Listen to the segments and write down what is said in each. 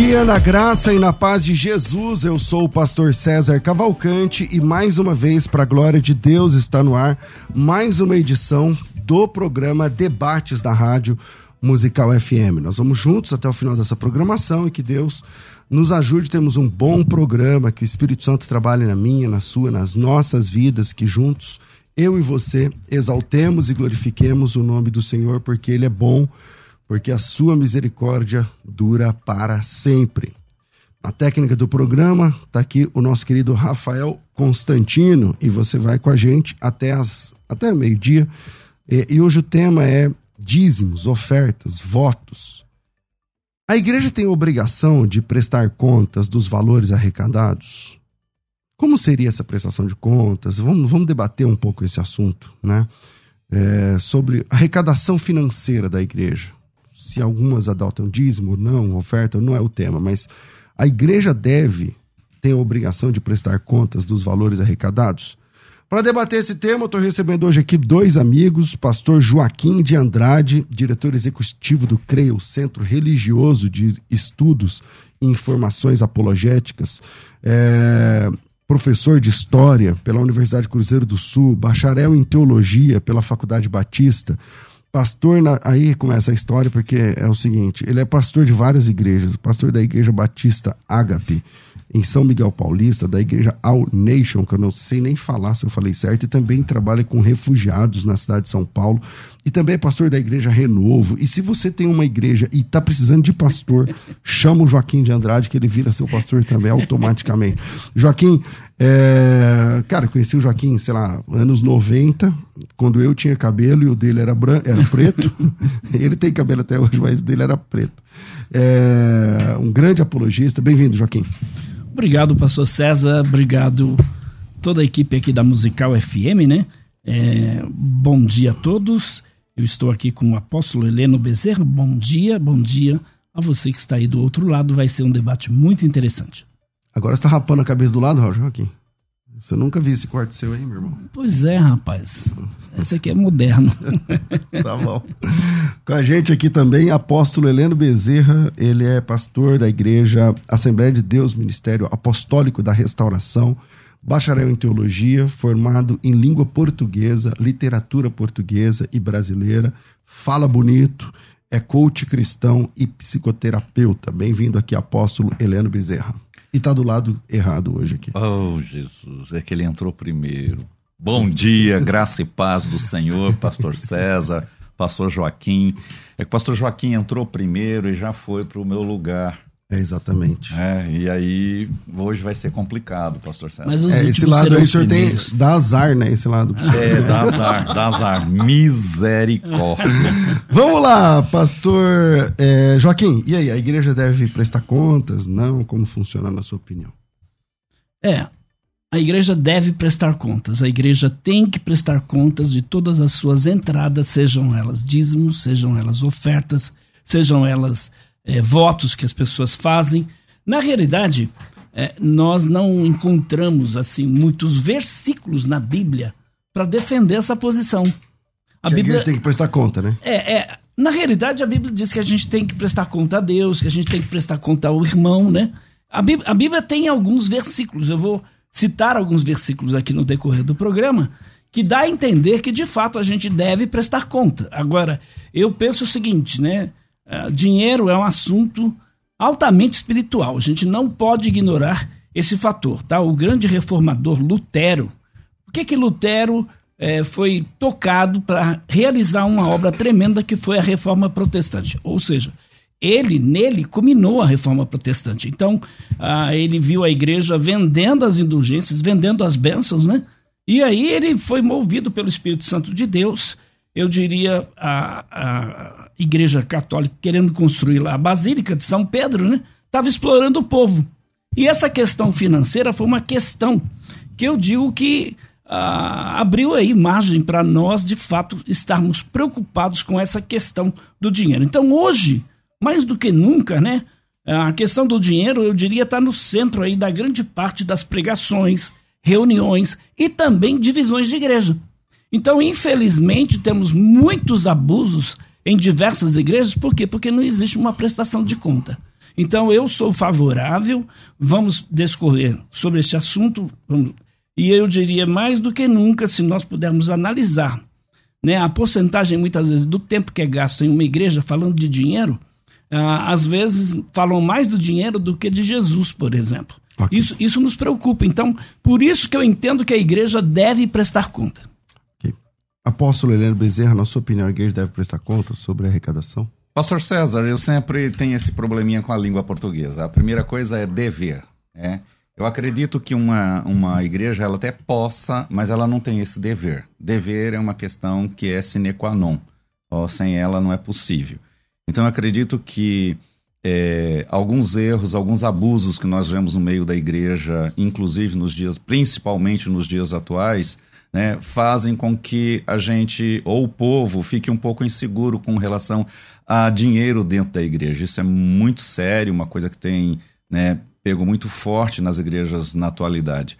Dia, na graça e na paz de Jesus. Eu sou o pastor César Cavalcante e mais uma vez, para a glória de Deus, está no ar mais uma edição do programa Debates da Rádio Musical FM. Nós vamos juntos até o final dessa programação e que Deus nos ajude. Temos um bom programa, que o Espírito Santo trabalhe na minha, na sua, nas nossas vidas, que juntos eu e você exaltemos e glorifiquemos o nome do Senhor, porque Ele é bom porque a sua misericórdia dura para sempre. Na técnica do programa está aqui o nosso querido Rafael Constantino e você vai com a gente até as até meio-dia. E, e hoje o tema é dízimos, ofertas, votos. A igreja tem a obrigação de prestar contas dos valores arrecadados? Como seria essa prestação de contas? Vamos, vamos debater um pouco esse assunto, né? É, sobre arrecadação financeira da igreja se algumas adotam dízimo ou não, oferta, não é o tema, mas a igreja deve, tem a obrigação de prestar contas dos valores arrecadados? Para debater esse tema, eu estou recebendo hoje aqui dois amigos, pastor Joaquim de Andrade, diretor executivo do CREO, Centro Religioso de Estudos e Informações Apologéticas, é, professor de História pela Universidade Cruzeiro do Sul, bacharel em Teologia pela Faculdade Batista, pastor, na... aí começa a história, porque é o seguinte: ele é pastor de várias igrejas, pastor da Igreja Batista Ágape, em São Miguel Paulista, da Igreja All Nation, que eu não sei nem falar se eu falei certo, e também trabalha com refugiados na cidade de São Paulo, e também é pastor da Igreja Renovo. E se você tem uma igreja e está precisando de pastor, chama o Joaquim de Andrade, que ele vira seu pastor também automaticamente. Joaquim, é... cara, eu conheci o Joaquim, sei lá, anos 90, quando eu tinha cabelo e o dele era, branco, era preto. ele tem cabelo até hoje, mas o dele era preto. É... Um grande apologista. Bem-vindo, Joaquim. Obrigado, pastor César. Obrigado toda a equipe aqui da Musical FM, né? É, bom dia a todos. Eu estou aqui com o apóstolo Heleno Bezerra. Bom dia, bom dia a você que está aí do outro lado. Vai ser um debate muito interessante. Agora está rapando a cabeça do lado, Joaquim? Você nunca viu esse corte seu aí, meu irmão? Pois é, rapaz. Esse aqui é moderno. tá bom. Com a gente aqui também, apóstolo Heleno Bezerra. Ele é pastor da igreja Assembleia de Deus, Ministério Apostólico da Restauração, bacharel em teologia, formado em língua portuguesa, literatura portuguesa e brasileira, fala bonito, é coach cristão e psicoterapeuta. Bem-vindo aqui, apóstolo Heleno Bezerra. E tá do lado errado hoje aqui. Oh, Jesus, é que ele entrou primeiro. Bom dia, graça e paz do Senhor, pastor César, pastor Joaquim. É que o pastor Joaquim entrou primeiro e já foi para o meu lugar. É, exatamente. É, e aí hoje vai ser complicado, pastor César. Mas É, esse lado aí o senhor tem. Dá azar, né? Esse lado. É, dá azar, dá azar. Misericórdia. Vamos lá, pastor é, Joaquim. E aí, a igreja deve prestar contas? Não? Como funciona na sua opinião? É, a igreja deve prestar contas. A igreja tem que prestar contas de todas as suas entradas, sejam elas dízimos, sejam elas ofertas, sejam elas é, votos que as pessoas fazem. Na realidade, é, nós não encontramos assim muitos versículos na Bíblia para defender essa posição. A Que a Bíblia igreja tem que prestar conta, né? é, é, na realidade, a Bíblia diz que a gente tem que prestar conta a Deus, que a gente tem que prestar conta ao irmão, né? A Bíblia, a Bíblia tem alguns versículos, eu vou citar alguns versículos aqui no decorrer do programa, que dá a entender que de fato a gente deve prestar conta. Agora, eu penso o seguinte, né? Ah, dinheiro é um assunto altamente espiritual, a gente não pode ignorar esse fator, tá? O grande reformador Lutero, por que que Lutero eh, foi tocado para realizar uma obra tremenda que foi a Reforma Protestante? Ou seja, ele, nele, culminou a Reforma Protestante. Então, ah, ele viu a igreja vendendo as indulgências, vendendo as bênçãos, né? E aí ele foi movido pelo Espírito Santo de Deus, eu diria, a, a Igreja Católica querendo construir lá a Basílica de São Pedro, né? Estava explorando o povo. E essa questão financeira foi uma questão que eu digo que ah, abriu aí margem para nós, de fato, estarmos preocupados com essa questão do dinheiro. Então, hoje, mais do que nunca, né? A questão do dinheiro, eu diria, está no centro aí da grande parte das pregações, reuniões e também divisões de igreja. Então, infelizmente, temos muitos abusos em diversas igrejas, por quê? Porque não existe uma prestação de conta. Então, eu sou favorável, vamos discorrer sobre esse assunto, vamos- e eu diria mais do que nunca, se nós pudermos analisar né, a porcentagem, muitas vezes, do tempo que é gasto em uma igreja falando de dinheiro, ah, às vezes falam mais do dinheiro do que de Jesus, por exemplo. Ok. Isso, isso nos preocupa. Então, por isso que eu entendo que a igreja deve prestar conta. Apóstolo Heleno Bezerra, na sua opinião, a igreja deve prestar conta sobre a arrecadação? Pastor César, eu sempre tenho esse probleminha com a língua portuguesa. A primeira coisa é dever. É. Eu acredito que uma, uma igreja ela até possa, mas ela não tem esse dever. Dever é uma questão que é sine qua non. Ó, sem ela não é possível. Então eu acredito que é, alguns erros, alguns abusos que nós vemos no meio da igreja, inclusive nos dias, principalmente nos dias atuais, né, fazem com que a gente, ou o povo, fique um pouco inseguro com relação a dinheiro dentro da igreja. Isso é muito sério, uma coisa que tem né, pego muito forte nas igrejas na atualidade.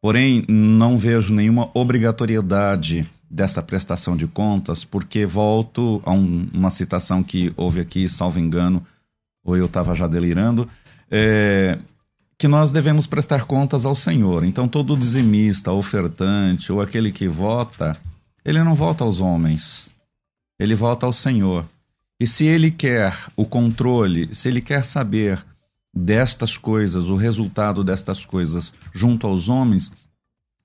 Porém, não vejo nenhuma obrigatoriedade desta prestação de contas, porque volto a um- uma citação que houve aqui, salvo engano, ou eu estava já delirando, é, que nós devemos prestar contas ao Senhor. Então, todo dizimista, ofertante ou aquele que vota, ele não vota aos homens, ele vota ao Senhor. E se ele quer o controle, se ele quer saber destas coisas, o resultado destas coisas junto aos homens,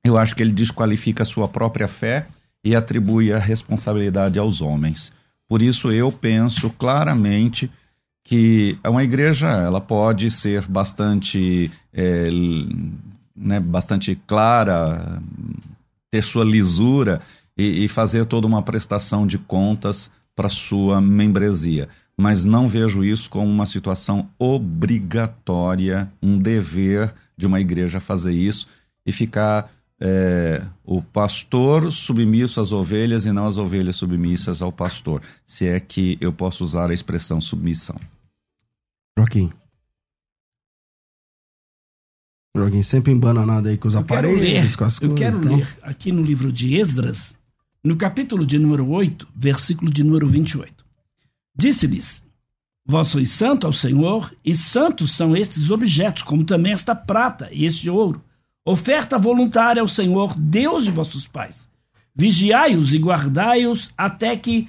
eu acho que ele desqualifica a sua própria fé e atribui a responsabilidade aos homens. Por isso eu penso claramente que uma igreja ela pode ser bastante é, né, bastante clara, ter sua lisura e, e fazer toda uma prestação de contas para sua membresia. Mas não vejo isso como uma situação obrigatória, um dever de uma igreja fazer isso e ficar é, o pastor submisso às ovelhas e não as ovelhas submissas ao pastor, se é que eu posso usar a expressão submissão. Joaquim. Joaquim sempre embananado aí com os Eu aparelhos, ler, com as eu coisas. quero então. ler aqui no livro de Esdras, no capítulo de número 8, versículo de número 28. Disse-lhes: Vós sois santo ao Senhor, e santos são estes objetos, como também esta prata e este ouro. Oferta voluntária ao Senhor, Deus de vossos pais. Vigiai-os e guardai-os até que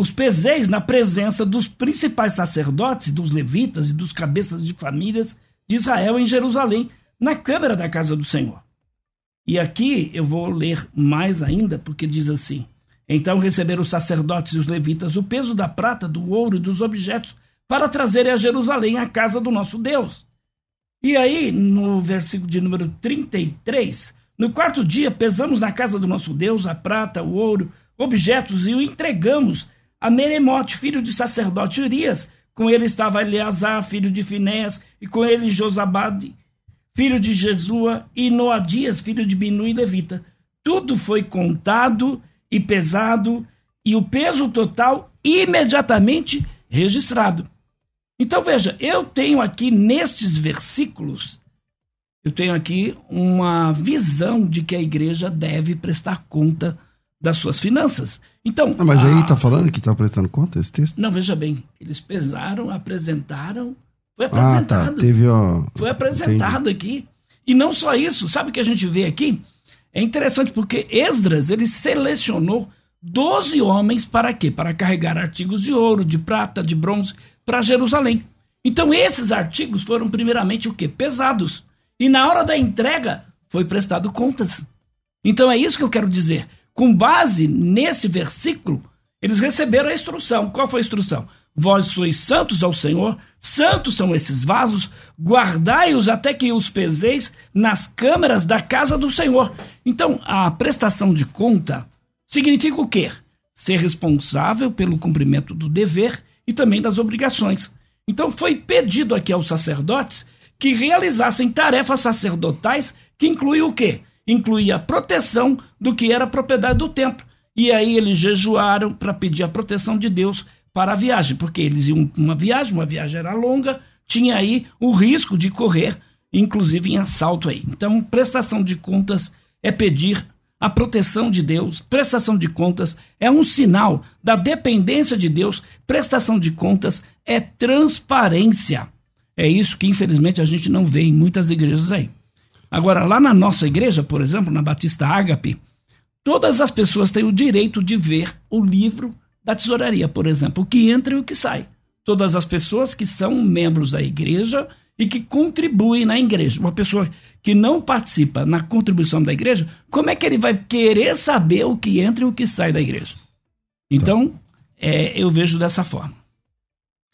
os peseis na presença dos principais sacerdotes, dos levitas e dos cabeças de famílias de Israel em Jerusalém, na câmara da casa do Senhor. E aqui eu vou ler mais ainda, porque diz assim: Então receberam os sacerdotes e os levitas o peso da prata, do ouro e dos objetos para trazerem a Jerusalém a casa do nosso Deus. E aí, no versículo de número 33, no quarto dia pesamos na casa do nosso Deus a prata, o ouro, objetos e o entregamos a Meremote, filho de sacerdote Urias. Com ele estava Eleazar, filho de Finéas, e com ele Josabade, filho de Jesua, e Noadias, filho de Binu e Levita. Tudo foi contado e pesado, e o peso total imediatamente registrado. Então veja, eu tenho aqui nestes versículos, eu tenho aqui uma visão de que a igreja deve prestar conta das suas finanças. Então, não, mas a... aí está falando que está prestando conta esse texto? Não, veja bem, eles pesaram, apresentaram, foi apresentado. Ah, tá. Teve, ó... Foi apresentado Entendi. aqui. E não só isso, sabe o que a gente vê aqui? É interessante porque Esdras, ele selecionou 12 homens para quê? Para carregar artigos de ouro, de prata, de bronze para Jerusalém. Então esses artigos foram primeiramente o quê? Pesados. E na hora da entrega foi prestado contas. Então é isso que eu quero dizer. Com base nesse versículo, eles receberam a instrução. Qual foi a instrução? Vós sois santos ao Senhor, santos são esses vasos, guardai-os até que os peseis nas câmaras da casa do Senhor. Então, a prestação de conta significa o quê? Ser responsável pelo cumprimento do dever e também das obrigações. Então foi pedido aqui aos sacerdotes que realizassem tarefas sacerdotais que incluíam o quê? Incluía a proteção do que era propriedade do templo. E aí eles jejuaram para pedir a proteção de Deus para a viagem, porque eles iam uma viagem, uma viagem era longa, tinha aí o risco de correr, inclusive em assalto aí. Então, prestação de contas é pedir a proteção de Deus, prestação de contas é um sinal da dependência de Deus, prestação de contas é transparência. É isso que infelizmente a gente não vê em muitas igrejas aí. Agora, lá na nossa igreja, por exemplo, na Batista Ágape, todas as pessoas têm o direito de ver o livro da tesouraria, por exemplo, o que entra e o que sai. Todas as pessoas que são membros da igreja e que contribuem na igreja. Uma pessoa que não participa na contribuição da igreja, como é que ele vai querer saber o que entra e o que sai da igreja? Então, é, eu vejo dessa forma.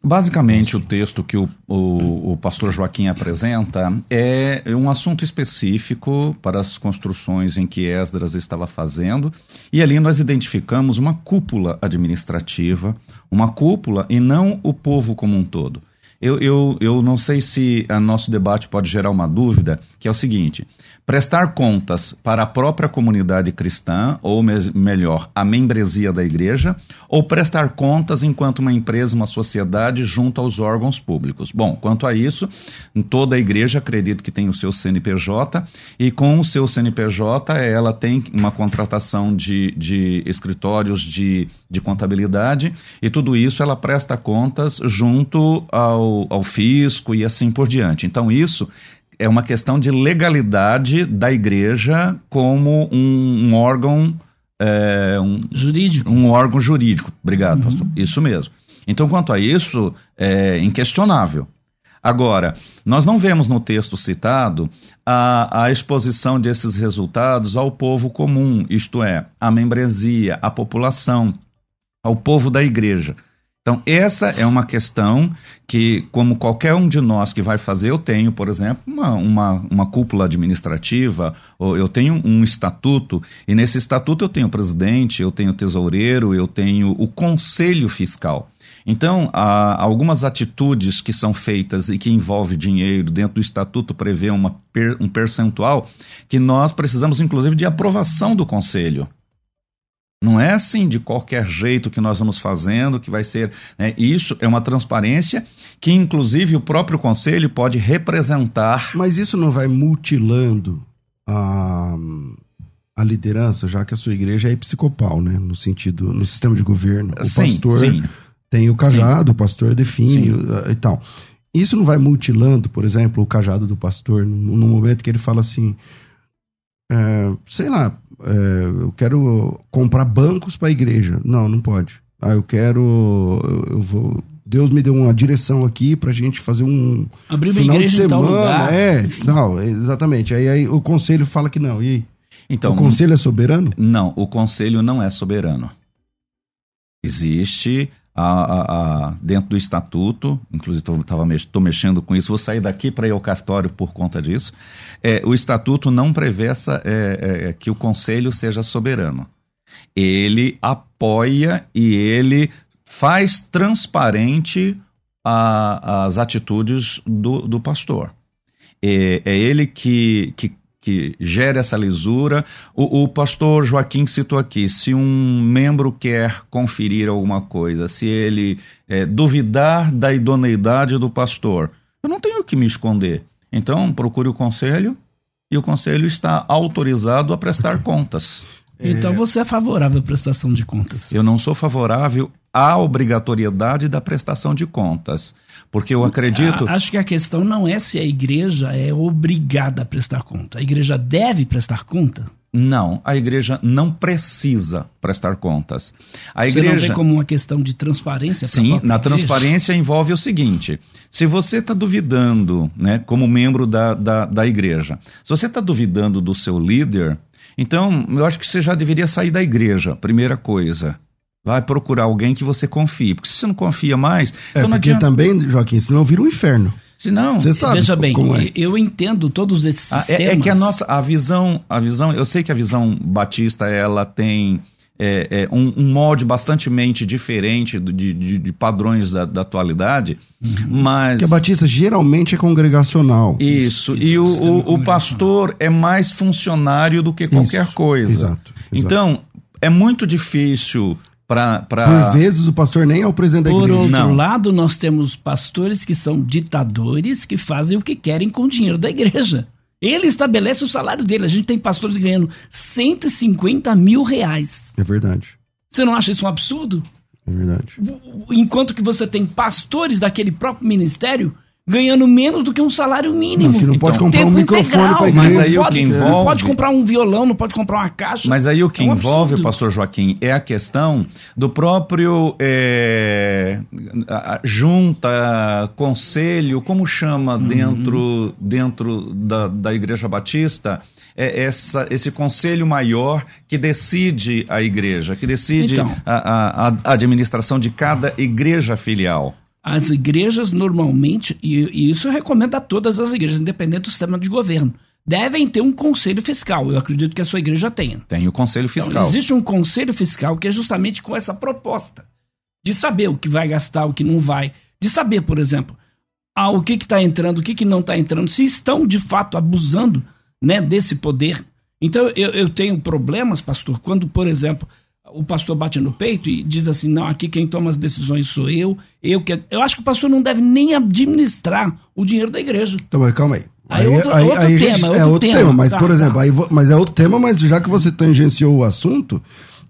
Basicamente, o texto que o, o, o, pastor Joaquim apresenta é um assunto específico para as construções em que Esdras estava fazendo, e ali nós identificamos uma cúpula administrativa, uma cúpula e não o povo como um todo. Eu, eu, eu não sei se o nosso debate pode gerar uma dúvida, que é o seguinte: prestar contas para a própria comunidade cristã, ou me melhor, a membresia da igreja, ou prestar contas enquanto uma empresa, uma sociedade, junto aos órgãos públicos. Bom, quanto a isso, toda a igreja acredito que tem o seu CNPJ, e com o seu CNPJ ela tem uma contratação de, de escritórios de, de contabilidade, e tudo isso ela presta contas junto ao, ao fisco e assim por diante. Então, isso é uma questão de legalidade da igreja como um, um órgão é, um, jurídico. Um órgão jurídico. Obrigado, uhum. pastor. Isso mesmo. Então, quanto a isso, é inquestionável. Agora, nós não vemos no texto citado a, a exposição desses resultados ao povo comum, isto é, à membresia, à população, ao povo da igreja. Então, essa é uma questão que, como qualquer um de nós que vai fazer, eu tenho, por exemplo, uma, uma, uma cúpula administrativa, ou eu tenho um estatuto, e nesse estatuto eu tenho o presidente, eu tenho o tesoureiro, eu tenho o conselho fiscal. Então, algumas atitudes que são feitas e que envolvem dinheiro, dentro do estatuto prevê uma um percentual que nós precisamos, inclusive, de aprovação do conselho. Não é assim de qualquer jeito que nós vamos fazendo, que vai ser. Né? Isso é uma transparência que, inclusive, o próprio conselho pode representar. Mas isso não vai mutilando a, a liderança, já que a sua igreja é episcopal, né? No sentido, no sistema de governo. O sim, pastor sim. tem o cajado, sim. o pastor define e tal. Isso não vai mutilando, por exemplo, o cajado do pastor, no, no momento que ele fala assim. É, sei lá, é, eu quero comprar bancos para a igreja. Não, não pode. Ah, eu quero. Eu, eu vou. Deus me deu uma direção aqui pra gente fazer um Abrir uma final de semana, é, tal, exatamente. Aí, aí o conselho fala que não. E aí? Então, o conselho é soberano? Não, o conselho não é soberano. Existe a, a, dentro do estatuto, inclusive estou mexendo com isso, vou sair daqui para ir ao cartório por conta disso. É, o estatuto não prevê essa, é, é, que o conselho seja soberano. Ele apoia e ele faz transparente a, as atitudes do, do pastor. É, é ele que, que que gera essa lisura. O, o, pastor Joaquim citou aqui: se um membro quer conferir alguma coisa, se ele é, duvidar da idoneidade do pastor, eu não tenho que me esconder. Então, procure o conselho e o conselho está autorizado a prestar contas. Então você é favorável à prestação de contas? Eu não sou favorável à obrigatoriedade da prestação de contas. Porque eu acredito. Acho que a questão não é se a igreja é obrigada a prestar conta. A igreja deve prestar conta? Não, a igreja não precisa prestar contas. A igreja você não vê como uma questão de transparência? Sim, na igreja? transparência envolve o seguinte: se você está duvidando, né, como membro da, da, da igreja, se você está duvidando do seu líder, então eu acho que você já deveria sair da igreja, primeira coisa. Vai procurar alguém que você confie. Porque se você não confia mais. É, então porque adianta... também, Joaquim, senão vira um inferno. Se não, você sabe. Veja bem, é. eu entendo todos esses ah, sistemas. É, é, que a nossa a visão, a visão, eu sei que a visão batista ela tem é, é, um, um, molde bastante diferente de, de, de padrões da, da atualidade, uhum. mas... Que a Batista geralmente é congregacional. Isso, isso e o, o, o, pastor é mais funcionário do que qualquer isso, coisa. Exato, exato. Então, é muito difícil Pra, pra... Por vezes o pastor nem é o presidente da Por igreja. Por outro Não. lado, nós temos pastores que são ditadores que fazem o que querem com o dinheiro da igreja. Ele estabelece o salário dele. A gente tem pastores ganhando 150 mil reais. É verdade. Você não acha isso um absurdo? É verdade. Enquanto que você tem pastores daquele próprio ministério ganhando menos do que um salário mínimo. Não, que não então, pode comprar um microfone para Mas aí pode, o que envolve... Não pode comprar um violão, não pode comprar uma caixa. Mas aí o que é um envolve, absurdo. pastor Joaquim, é a questão do próprio é, junta, conselho, como chama uhum. dentro, dentro da, da Igreja Batista, é essa, esse conselho maior que decide a igreja, que decide então, a, a, a administração de cada igreja filial. As igrejas normalmente, e, isso eu recomendo a todas as igrejas, independente do sistema de governo, devem ter um conselho fiscal. Eu acredito que a sua igreja tenha. Tem o conselho então, fiscal. Então, existe um conselho fiscal que é justamente com essa proposta de saber o que vai gastar, o que não vai, de saber, por exemplo, ah, o que está entrando, o que, que não está entrando, se estão de fato abusando né, desse poder. Então eu, eu tenho problemas, pastor, quando, por exemplo, o pastor bate no peito e diz assim: não, aqui quem toma as decisões sou eu. Eu que eu acho que o pastor não deve nem administrar o dinheiro da igreja. Então, mas calma aí. Aí, aí, outro, aí, outro aí tema, gente, é outro tema, tema mas tá, por exemplo, tá. aí, mas é outro tema, mas já que você tangenciou o assunto, o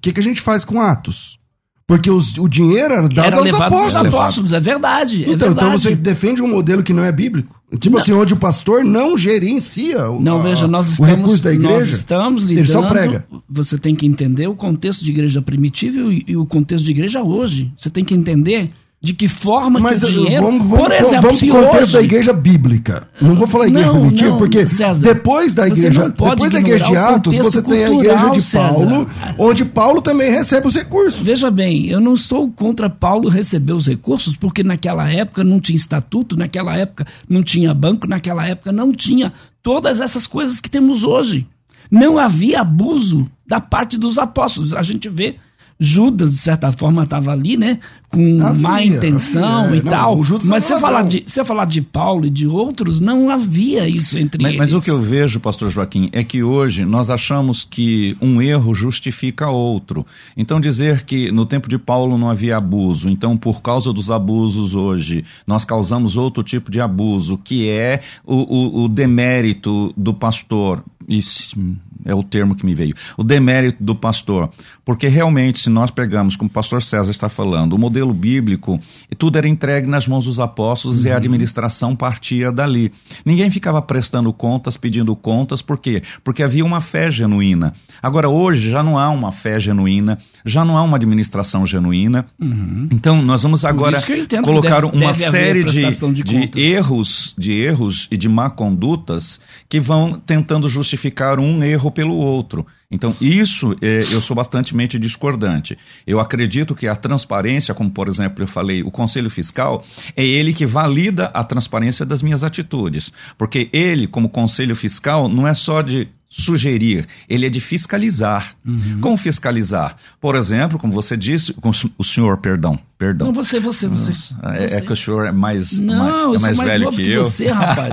que, que a gente faz com Atos? Porque os, o dinheiro era dado era aos apóstolos. Apóstolos, é verdade. É então, verdade. então você defende um modelo que não é bíblico? Tipo não. assim, onde o pastor não gerencia o, não, a, veja, nós estamos, o recurso da igreja. Nós estamos lidando, ele só prega. Você tem que entender o contexto de igreja primitiva e, e o contexto de igreja hoje. Você tem que entender de que forma Mas que o dinheiro... Vamos, vamos, por exemplo, vamos contexto hoje... da igreja bíblica. Não vou falar igreja não, primitiva, não, porque César, depois da igreja, depois da igreja de Atos, você tem a igreja de Paulo, César. onde Paulo também recebe os recursos. Veja bem, eu não sou contra Paulo receber os recursos, porque naquela época não tinha estatuto, naquela época não tinha banco, naquela época não tinha todas essas coisas que temos hoje. Não havia abuso da parte dos apóstolos. A gente vê Judas, de certa forma, estava ali, né? Com havia, má intenção havia. e não, tal. Mas você falar, de, você falar de Paulo e de outros, não havia isso entre mas, eles. Mas o que eu vejo, pastor Joaquim, é que hoje nós achamos que um erro justifica outro. Então dizer que no tempo de Paulo não havia abuso, então por causa dos abusos hoje, nós causamos outro tipo de abuso, que é o, o, o demérito do pastor. Isso, é o termo que me veio. O demérito do pastor. Porque realmente, se nós pegamos, como o pastor César está falando, o modelo bíblico, tudo era entregue nas mãos dos apóstolos uhum. e a administração partia dali. Ninguém ficava prestando contas, pedindo contas, por quê? Porque havia uma fé genuína. Agora, hoje, já não há uma fé genuína, já não há uma administração genuína. Uhum. Então, nós vamos agora colocar deve, uma deve série de, de, de erros, de erros e de má condutas que vão tentando justificar um erro pelo outro. Então, isso é, eu sou bastante discordante. Eu acredito que a transparência, como por exemplo eu falei, o Conselho Fiscal, é ele que valida a transparência das minhas atitudes. Porque ele, como Conselho Fiscal, não é só de sugerir, ele é de fiscalizar. Uhum. Como fiscalizar? Por exemplo, como você disse, com o senhor, perdão, perdão. Não, você, você, você. É, é, que o senhor é mais, não, mais, é mais, mais velho novo que, que eu. você, rapaz.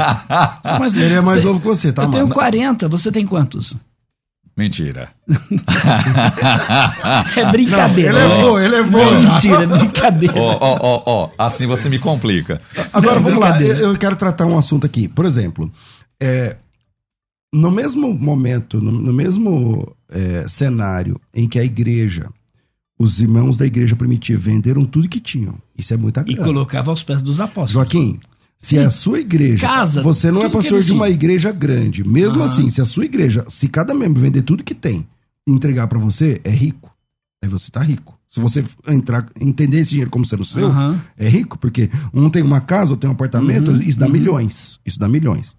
mais ele é mais você, novo que você, tá? Eu tenho 40, você tem quantos? Mentira. é brincadeira. Não, ele é bom, ele é bom. Mentira, é brincadeira. Ó, ó, ó, ó, assim você me complica. Agora, vamos lá, eu quero tratar um assunto aqui. Por exemplo, é, no mesmo momento, no, no mesmo é, cenário em que a igreja, os irmãos da igreja primitiva venderam tudo que tinham. Isso é muita grana. E colocava aos pés dos apóstolos. Joaquim, se Sim. a sua igreja. Casa, você não é pastor de uma igreja grande. Mesmo ah. assim, se a sua igreja, se cada membro vender tudo que tem e entregar para você, é rico. Aí você tá rico. Se você entrar, entender esse dinheiro como sendo seu, uhum. é rico, porque um tem uma casa, outro tem um apartamento, uhum. isso dá uhum. milhões. Isso dá milhões.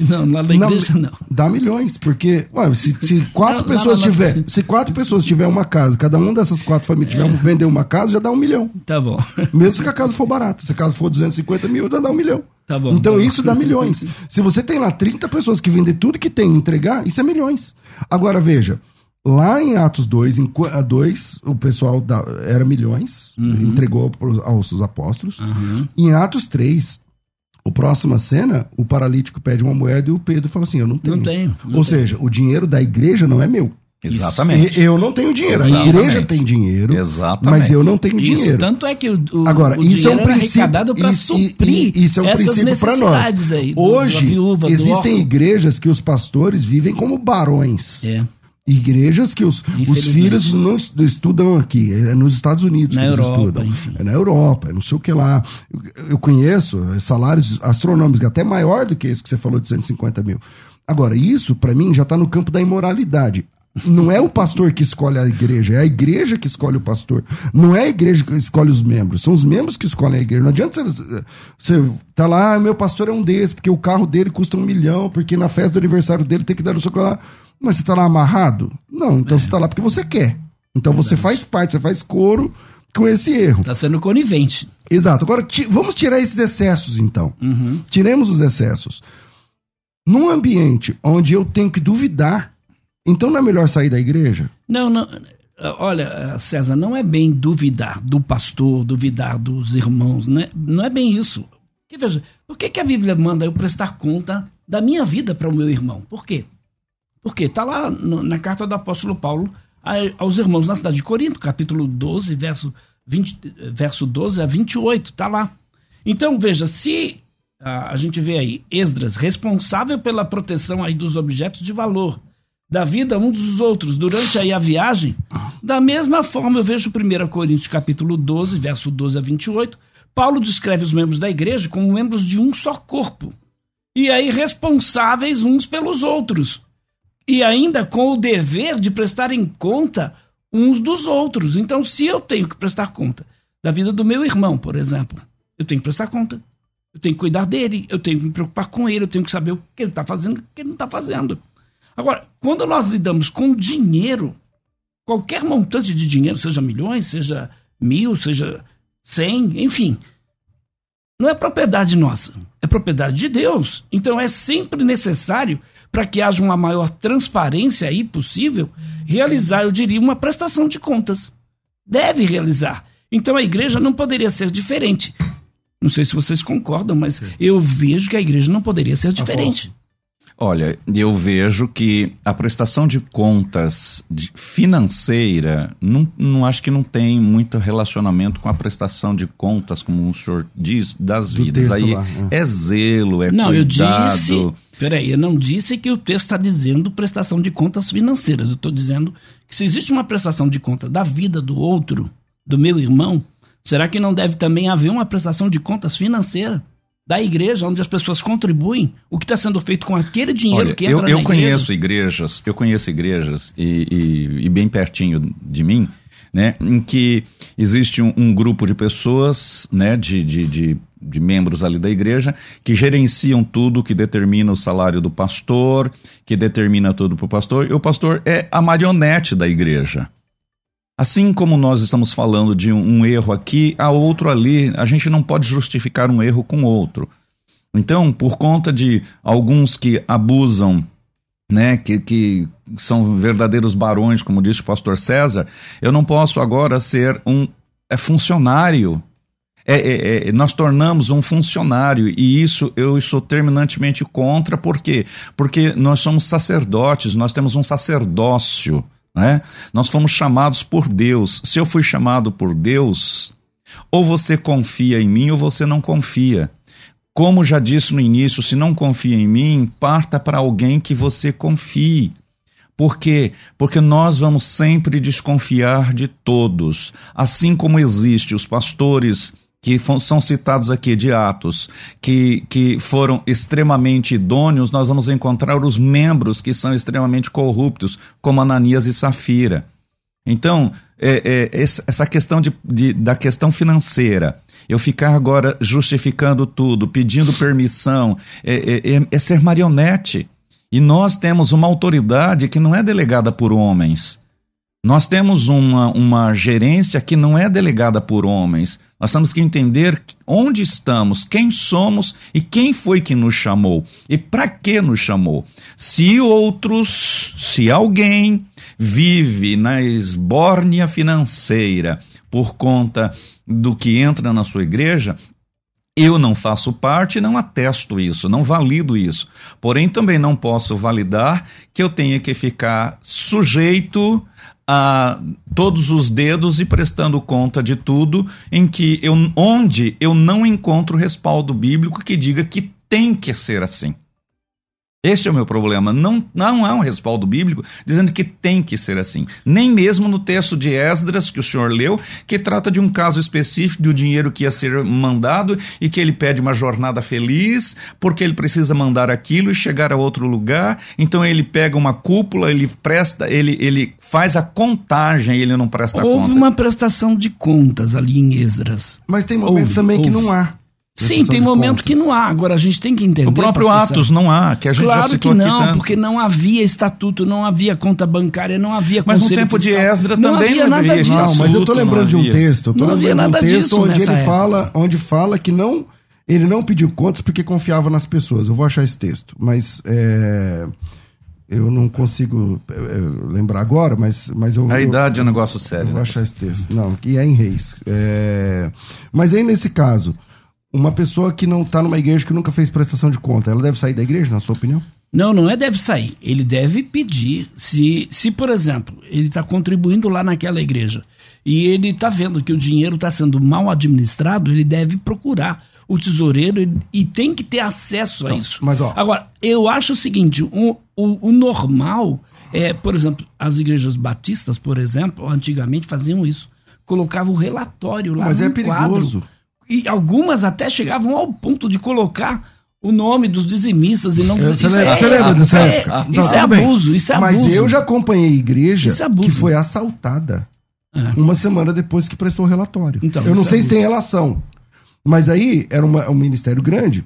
Não, lá na igreja não. Dá milhões, porque ué, se, se quatro não, pessoas não, tiver, se quatro pessoas tiver uma casa, cada uma dessas quatro famílias tiver é. vender uma casa, já dá um milhão. Tá bom. Mesmo que a casa for barata. Se a casa for 250 mil, já dá um milhão. Tá bom. Então tá isso bom. dá milhões. Se você tem lá 30 pessoas que vender tudo que tem e entregar, isso é milhões. Agora veja, lá em Atos 2, em 2 o pessoal da, era milhões, uhum. entregou aos apóstolos. Uhum. Em Atos 3, o próxima cena, o paralítico pede uma moeda e o Pedro fala assim: Eu não tenho. Não tenho. Não Ou tenho. seja, o dinheiro da igreja não é meu. Exatamente. Eu não tenho dinheiro. Exatamente. A igreja tem dinheiro. Exatamente. Mas eu não tenho isso, dinheiro. Tanto é que o, o Agora, o isso é um princípio para suprir isso é um princípio para nós. Aí, Hoje viúva, existem igrejas que os pastores vivem como barões. É. Igrejas que os, os filhos não estudam aqui, é nos Estados Unidos na que Europa, eles estudam. Enfim. É na Europa, é não sei o que lá. Eu, eu conheço salários astronômicos, até maior do que esse que você falou de 150 mil. Agora, isso, para mim, já está no campo da imoralidade. Não é o pastor que escolhe a igreja, é a igreja que escolhe o pastor. Não é a igreja que escolhe os membros, são os membros que escolhem a igreja. Não adianta você, você tá lá, ah, meu pastor é um desses, porque o carro dele custa um milhão, porque na festa do aniversário dele tem que dar o seu lá. Mas você está lá amarrado? Não, então é. você está lá porque você quer. Então Verdade. você faz parte, você faz coro com esse erro. Está sendo conivente. Exato. Agora, vamos tirar esses excessos, então. Uhum. Tiremos os excessos. Num ambiente onde eu tenho que duvidar, então não é melhor sair da igreja? Não, não. Olha, César, não é bem duvidar do pastor, duvidar dos irmãos, né? não é bem isso. Porque, veja, por que, que a Bíblia manda eu prestar conta da minha vida para o meu irmão? Por quê? Porque está lá no, na carta do apóstolo Paulo aos irmãos na cidade de Corinto, capítulo 12, verso, 20, verso 12 a 28, está lá. Então, veja, se a, a gente vê aí Esdras responsável pela proteção aí dos objetos de valor da vida uns dos outros durante aí a viagem, da mesma forma eu vejo 1 Coríntios capítulo 12, verso 12 a 28, Paulo descreve os membros da igreja como membros de um só corpo, e aí responsáveis uns pelos outros e ainda com o dever de prestarem conta uns dos outros. Então, se eu tenho que prestar conta da vida do meu irmão, por exemplo, eu tenho que prestar conta. Eu tenho que cuidar dele, eu tenho que me preocupar com ele, eu tenho que saber o que ele está fazendo e o que ele não está fazendo. Agora, quando nós lidamos com dinheiro, qualquer montante de dinheiro, seja milhões, seja mil, seja cem, enfim, não é propriedade nossa, é propriedade de Deus. Então é sempre necessário para que haja uma maior transparência aí possível, realizar, eu diria, uma prestação de contas. Deve realizar. Então a igreja não poderia ser diferente. Não sei se vocês concordam, mas Sim. eu vejo que a igreja não poderia ser diferente. Olha, eu vejo que a prestação de contas de financeira não, não acho que não tem muito relacionamento com a prestação de contas, como o senhor diz, das Do vidas. Aí lá, é. é. zelo, é não, cuidado. Eu disse, peraí, eu não disse que o texto está dizendo prestação de contas financeiras. Eu estou dizendo que se existe uma prestação de conta da vida do outro, do meu irmão, será que não deve também haver uma prestação de contas financeira? Da igreja, onde as pessoas contribuem, o que está sendo feito com aquele dinheiro Olha, que entra eu, eu na conheço igreja. igrejas, eu conheço igrejas e, e, e, bem pertinho de mim, né, em que existe um, um grupo de pessoas, né, de, de, de, de, membros ali da igreja, que gerenciam tudo, que determina o salário do pastor, que determina tudo para o pastor, e o pastor é a marionete da igreja. Assim como nós estamos falando de um, erro aqui, há outro ali, a gente não pode justificar um erro com outro. Então, por conta de alguns que abusam né, que, que são verdadeiros barões, como disse o pastor César, eu não posso agora ser um é, funcionário. É, é, é, nós tornamos um funcionário e isso eu estou terminantemente contra, por quê? Porque nós somos sacerdotes, nós temos um sacerdócio, né? nós fomos chamados por Deus. Se eu fui chamado por Deus, ou você confia em mim ou você não confia. Como já disse no início, se não confia em mim, parta para alguém que você confie. Por quê? Porque nós vamos sempre desconfiar de todos. Assim como existe os pastores que são citados aqui de Atos, que, que foram extremamente idôneos, nós vamos encontrar os membros que são extremamente corruptos, como Ananias e Safira. Então, é, é, essa questão de, de, da questão financeira, eu ficar agora justificando tudo, pedindo permissão, é, é, é, é ser marionete. E nós temos uma autoridade que não é delegada por homens. Nós temos uma, uma gerência que não é delegada por homens. Nós temos que entender onde estamos, quem somos e quem foi que nos chamou e para que nos chamou. Se outros, se alguém vive na esbórnia financeira por conta do que entra na sua igreja, eu não faço parte, não atesto isso, não valido isso. Porém, também não posso validar que eu tenha que ficar sujeito a todos os dedos e prestando conta de tudo em que eu, onde eu não encontro respaldo bíblico que diga que tem que ser assim. Este é o meu problema. Não, não há um respaldo bíblico dizendo que tem que ser assim. Nem mesmo no texto de Esdras que o senhor leu, que trata de um caso específico do dinheiro que ia ser mandado e que ele pede uma jornada feliz, porque ele precisa mandar aquilo e chegar a outro lugar. Então ele pega uma cúpula, ele presta, ele, ele faz a contagem e ele não presta Houve conta. Houve uma prestação de contas ali em Esdras. Mas tem momentos também houve. que não há. Sim, tem momento contas. que não há. Agora a gente tem que entender. O próprio Atos não há, que a gente claro já citou que não, aqui tanto. porque não havia estatuto, não havia conta bancária, não havia Mas no tempo fiscal. de Esdra não também havia não nada havia disso. Não, mas eu tô lembrando de um havia. texto, eu tô Não havia lembrando de um nada texto disso onde ele fala, onde fala que não ele não pediu contas porque confiava nas pessoas. Eu vou achar esse texto, mas é, eu não consigo é, lembrar agora, mas, mas eu. A eu, idade é um negócio sério. Eu vou né? achar esse texto. Não, que é em Reis. É, mas aí nesse caso, uma pessoa que não está numa igreja que nunca fez prestação de conta, ela deve sair da igreja, na sua opinião? Não, não é deve sair. Ele deve pedir. Se, se por exemplo, ele está contribuindo lá naquela igreja e ele está vendo que o dinheiro está sendo mal administrado, ele deve procurar o tesoureiro e, e tem que ter acesso a Então, isso. mas, ó- Agora, eu acho o seguinte: o, o, o normal é, por exemplo, as igrejas batistas, por exemplo, antigamente faziam isso. Colocavam o relatório lá Mas no é perigoso. quadro. E algumas até chegavam ao ponto de colocar o nome dos dizimistas e não dos Você isso lembra, é- lembra dessa é- época? Isso Então, é tudo bem. abuso, isso é abuso. Mas eu já acompanhei igreja Isso é que foi assaltada É. uma semana depois que prestou o relatório. Então, eu não isso sei é se tem relação. Mas aí era uma- um ministério grande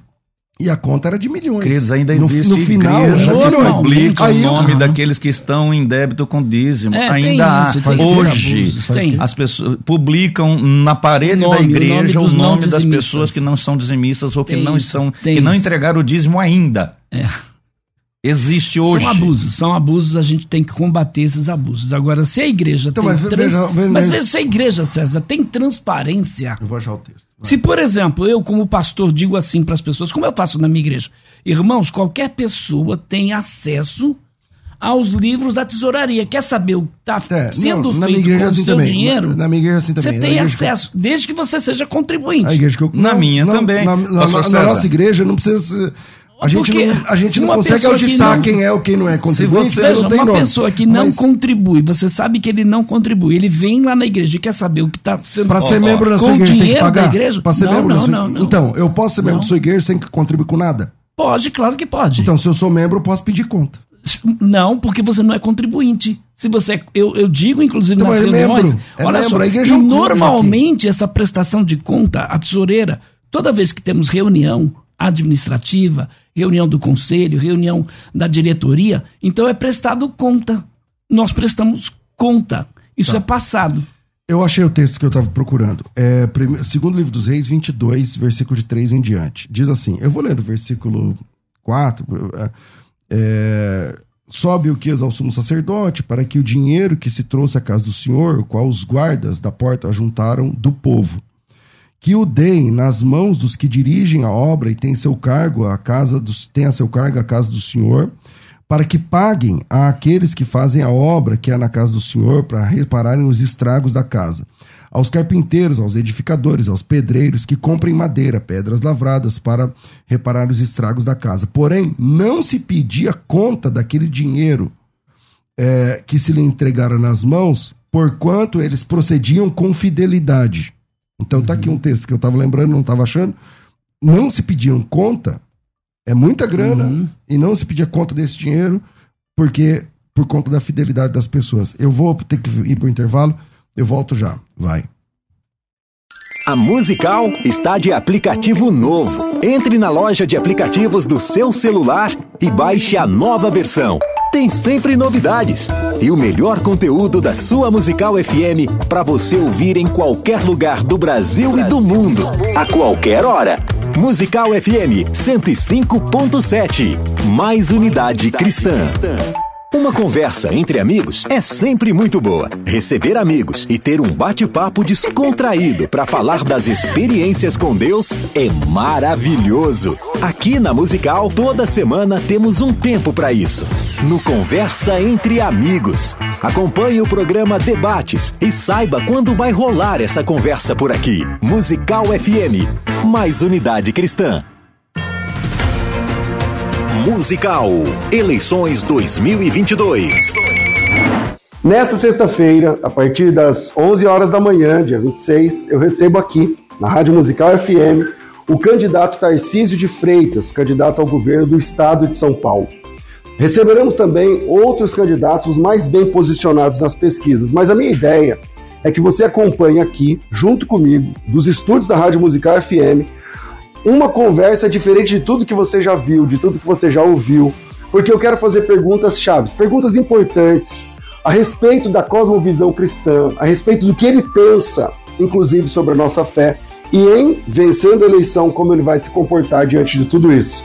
e a conta era de milhões. Queridos, ainda No- existe no, final, igreja que milhões. publica Aí o nome daqueles que estão em débito com dízimo. É, tem ainda há. isso, tem Hoje, as pessoas publicam na parede O nome, da o igreja nome o nome, não das dizimistas. pessoas que não são dizimistas ou que Tem não isso, estão, que não isso. entregaram o dízimo ainda. É. Existe hoje. São abusos, são abusos, a gente tem que combater esses abusos. Agora, se a igreja Então, tem mas trans... veja- veja- mas veja se a igreja, César, tem transparência. Eu vou achar o texto. Vai. Se, por exemplo, eu, como pastor, digo assim para as pessoas, como eu faço na minha igreja, irmãos, qualquer pessoa tem acesso aos livros da tesouraria. Quer saber o que está É, sendo não, feito igreja com o assim seu também. dinheiro? Na, na minha igreja assim também. Você tem igreja que acesso, desde que você seja contribuinte. Que eu, Na minha também. Na, na- na nossa igreja não precisa. ser- A gente Porque não, a gente não consegue pessoa que auditar não- quem é ou quem não é contribuinte. você- porque Veja, não tem uma nome. pessoa que não Mas contribui, você sabe que ele não contribui, ele vem lá na igreja e quer saber o que está sendo Pra ser membro da com sua igreja tem que dinheiro da pagar? igreja? Pra ser Não, membro da não, sua... não, não. Então, eu posso ser membro da sua igreja sem contribuir com nada? Pode, claro que pode. Então, se eu sou membro, eu posso pedir conta. Não, porque você não é contribuinte. Se você, eu, eu digo, inclusive, Então, nas é reuniões, membro, é olha membro, só, a igreja que é um normalmente essa prestação de conta, a tesoureira, toda vez que temos reunião administrativa, reunião do conselho, reunião da diretoria, então é prestado conta. Nós prestamos conta. Isso Tá. é passado. Eu achei o texto que eu estava procurando. É, prime- segundo livro dos Reis, 22, versículo de 3 em diante. Diz assim: eu vou lendo o versículo 4. é, é, Sobe o Quias ao sumo sacerdote para que o dinheiro que se trouxe à casa do Senhor, o qual os guardas da porta ajuntaram do povo, que o deem nas mãos dos que dirigem a obra e têm seu cargo a casa dos, tem a seu cargo a casa do Senhor, para que paguem àqueles que fazem a obra que é na casa do Senhor, para repararem os estragos da casa. Aos carpinteiros, aos edificadores, aos pedreiros que comprem madeira, pedras lavradas para reparar os estragos da casa. Porém, não se pedia conta daquele dinheiro é, que se lhe entregaram nas mãos, porquanto eles procediam com fidelidade. Então tá aqui um texto que eu estava lembrando, não estava achando. Não se pediam conta, é muita grana, Uhum. e não se pedia conta desse dinheiro, porque por conta da fidelidade das pessoas. Eu vou ter que ir para o intervalo, eu volto já. Vai. A Musical está de aplicativo novo. Entre na loja de aplicativos do seu celular e baixe a nova versão. Tem sempre novidades e o melhor conteúdo da sua Musical FM para você ouvir em qualquer lugar do Brasil e do mundo, a qualquer hora. Musical FM 105.7. Mais unidade cristã. Uma conversa entre amigos é sempre muito boa. Receber amigos e ter um bate-papo descontraído para falar das experiências com Deus é maravilhoso. Aqui na Musical, toda semana temos um tempo para isso. No Conversa entre Amigos. Acompanhe o programa Debates e saiba quando vai rolar essa conversa por aqui. Musical FM. Mais unidade cristã. Musical. Eleições 2022. Nessa sexta-feira, a partir das 11 horas da manhã, dia 26, eu recebo aqui, na Rádio Musical FM, o candidato Tarcísio de Freitas, candidato ao governo do estado de São Paulo. Receberemos também outros candidatos mais bem posicionados nas pesquisas, mas a minha ideia é que você acompanhe aqui, junto comigo, dos estúdios da Rádio Musical FM, uma conversa diferente de tudo que você já viu, de tudo que você já ouviu, porque eu quero fazer perguntas chaves, perguntas importantes a respeito da cosmovisão cristã, a respeito do que ele pensa, inclusive sobre a nossa fé, e em vencendo a eleição, como ele vai se comportar diante de tudo isso.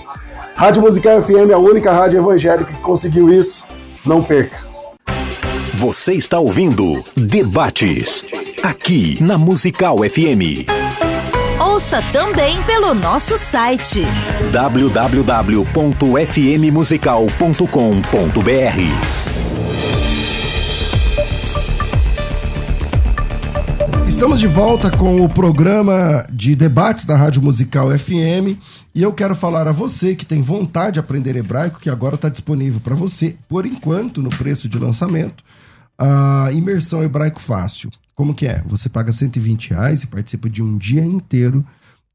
Rádio Musical FM é a única rádio evangélica que conseguiu isso. Não perca. Você está ouvindo Debates, aqui na Musical FM. Ouça também pelo nosso site www.fmmusical.com.br. Estamos de volta com o programa de debates da Rádio Musical FM e eu quero falar a você que tem vontade de aprender hebraico, que agora está disponível para você, por enquanto, no preço de lançamento, a imersão hebraico fácil. Como que é? Você paga 120 reais e participa de um dia inteiro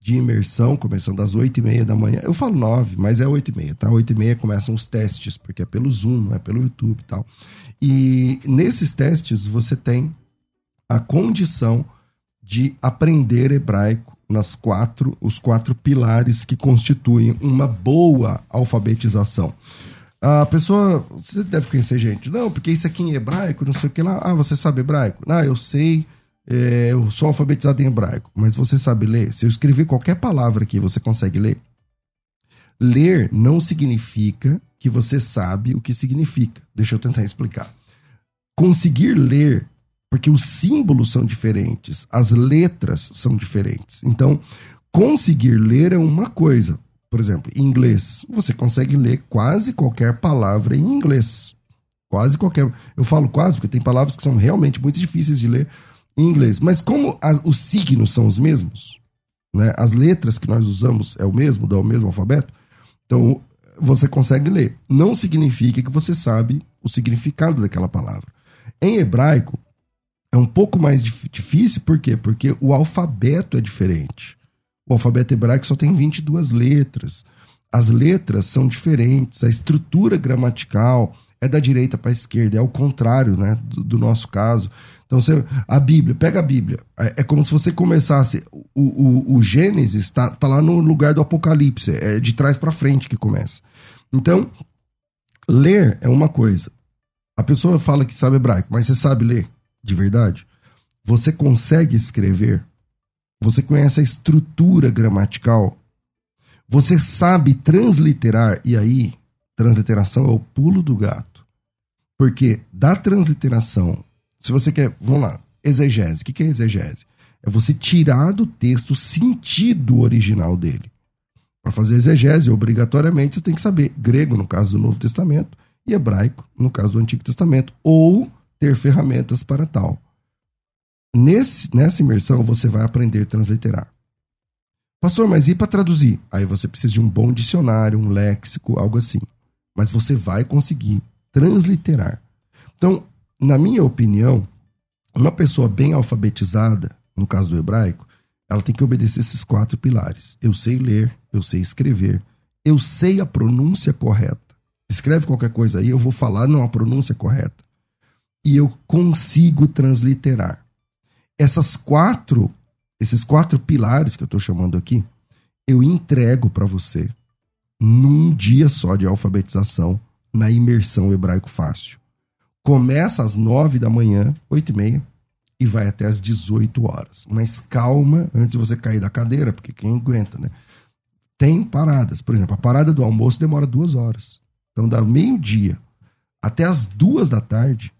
de imersão, começando às 8 e meia da manhã. Eu falo 9, mas é 8 e meia, tá? 8 e meia começam os testes, porque é pelo Zoom, não é pelo YouTube e tal. E nesses testes você tem a condição de aprender hebraico nas quatro, os quatro pilares que constituem uma boa alfabetização. A pessoa, você deve conhecer gente, não, porque isso aqui em hebraico, não sei o que lá. Ah, você sabe hebraico? Ah, eu sei, é, eu sou alfabetizado em hebraico, mas você sabe ler? Se eu escrever qualquer palavra aqui, você consegue ler? Ler não significa que você sabe o que significa. Deixa eu tentar explicar. Conseguir ler porque os símbolos são diferentes, as letras são diferentes. Então, conseguir ler é uma coisa. Por exemplo, em inglês, você consegue ler quase qualquer palavra em inglês. Quase qualquer. Eu falo quase porque tem palavras que são realmente muito difíceis de ler em inglês. Mas como as, os signos são os mesmos, né? as letras que nós usamos é o mesmo, dá o mesmo alfabeto, então você consegue ler. Não significa que você sabe o significado daquela palavra. Em hebraico, é um pouco mais dif difícil, por quê? Porque o alfabeto é diferente. O alfabeto hebraico só tem 22 letras. As letras são diferentes, a estrutura gramatical é da direita para a esquerda, é o contrário, né, do, do nosso caso. Então, você, a Bíblia, pega a Bíblia. É, é como se você começasse. O, o, o Gênesis está tá lá no lugar do Apocalipse. É de trás para frente que começa. Então, ler é uma coisa. A pessoa fala que sabe hebraico, mas você sabe ler de verdade? Você consegue escrever? Você conhece a estrutura gramatical? Você sabe transliterar? E aí, transliteração é o pulo do gato. Porque da transliteração se você quer, vamos lá, exegese. O que é exegese? É você tirar do texto o sentido original dele. Para fazer exegese, obrigatoriamente você tem que saber grego, no caso do Novo Testamento, e hebraico, no caso do Antigo Testamento, ou ter ferramentas para tal. Nesse, nessa imersão, você vai aprender a transliterar. Pastor, mas e para traduzir? Aí você precisa de um bom dicionário, um léxico, algo assim. Mas você vai conseguir transliterar. Então, na minha opinião, uma pessoa bem alfabetizada, no caso do hebraico, ela tem que obedecer esses quatro pilares. Eu sei ler, eu sei escrever, eu sei a pronúncia correta. Escreve qualquer coisa aí, eu vou falar não a pronúncia correta. E eu consigo transliterar. Essas quatro, esses quatro pilares que eu estou chamando aqui, eu entrego para você num dia só de alfabetização na imersão hebraico fácil. Começa às 9 da manhã, 8 e meia, e vai até às 18 horas. Mas calma antes de você cair da cadeira, porque quem aguenta, né? Tem paradas. Por exemplo, a parada do almoço demora duas horas. Então, da meio-dia até as duas da tarde,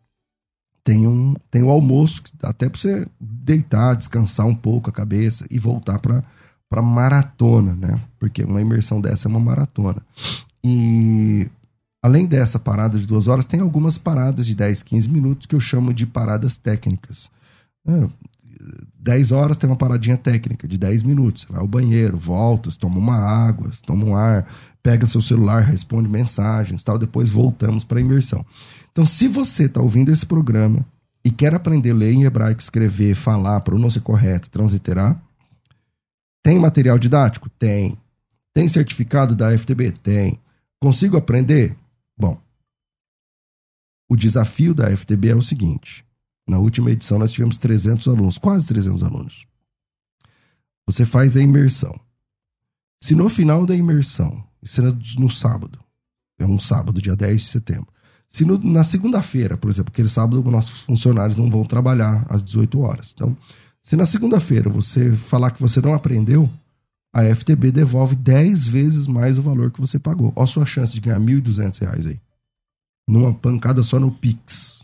tem um tem o almoço, até para você deitar, descansar um pouco a cabeça e voltar para para maratona, né? Porque uma imersão dessa é uma maratona. E Além dessa parada de duas horas, tem algumas paradas de 10, 15 minutos que eu chamo de paradas técnicas. É, 10 horas tem uma paradinha técnica de 10 minutos. Você vai ao banheiro, volta, toma uma água, toma um ar, pega seu celular, responde mensagens, tal. Depois voltamos para a imersão. Então, se você está ouvindo esse programa e quer aprender a ler em hebraico, escrever, falar, pronúncia correta, transliterar, tem material didático? Tem. Tem certificado da FTB? Tem. Consigo aprender? Bom, o desafio da FTB é o seguinte: na última edição nós tivemos 300 alunos, quase 300 alunos. Você faz a imersão. Se no final da imersão, isso é no sábado, é um sábado, dia 10 de setembro. Se no, na segunda-feira, por exemplo, aquele sábado nossos funcionários não vão trabalhar às 18 horas. Então, se na segunda-feira você falar que você não aprendeu, a FTB devolve 10 vezes mais o valor que você pagou. Olha a sua chance de ganhar R$ 1.200 aí. Numa pancada só no Pix.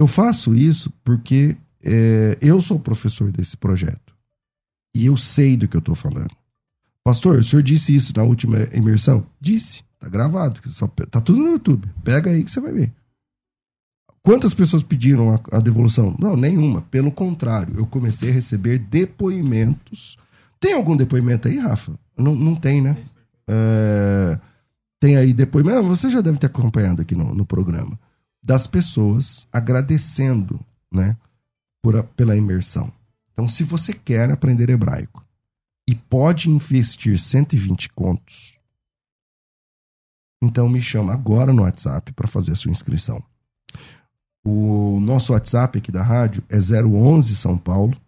Eu faço isso porque é, eu sou professor desse projeto. E eu sei do que eu estou falando. Pastor, o senhor disse isso na última imersão? Disse. Tá gravado. Só, tá tudo no YouTube. Pega aí que você vai ver. Quantas pessoas pediram a, a devolução? Não, nenhuma. Pelo contrário, eu comecei a receber depoimentos tem algum depoimento aí, Rafa? Não, não tem, né? É, tem aí depoimento. Você já deve ter acompanhado aqui no, no programa. Das pessoas agradecendo, né? Por, pela imersão. Então, se você quer aprender hebraico e pode investir 120 contos, então me chama agora no WhatsApp para fazer a sua inscrição. O nosso WhatsApp aqui da rádio é 011 São Paulo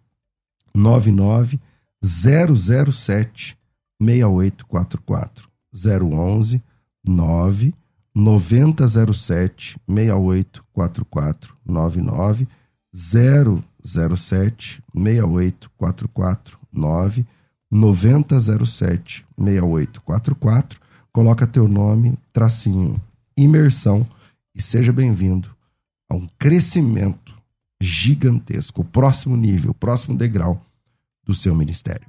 99 007 6844 011 9 9007 6844 99 007 6844 9 9007 6844 coloca teu nome, tracinho, imersão e seja bem-vindo a um crescimento gigantesco, o próximo nível, o próximo degrau do seu ministério.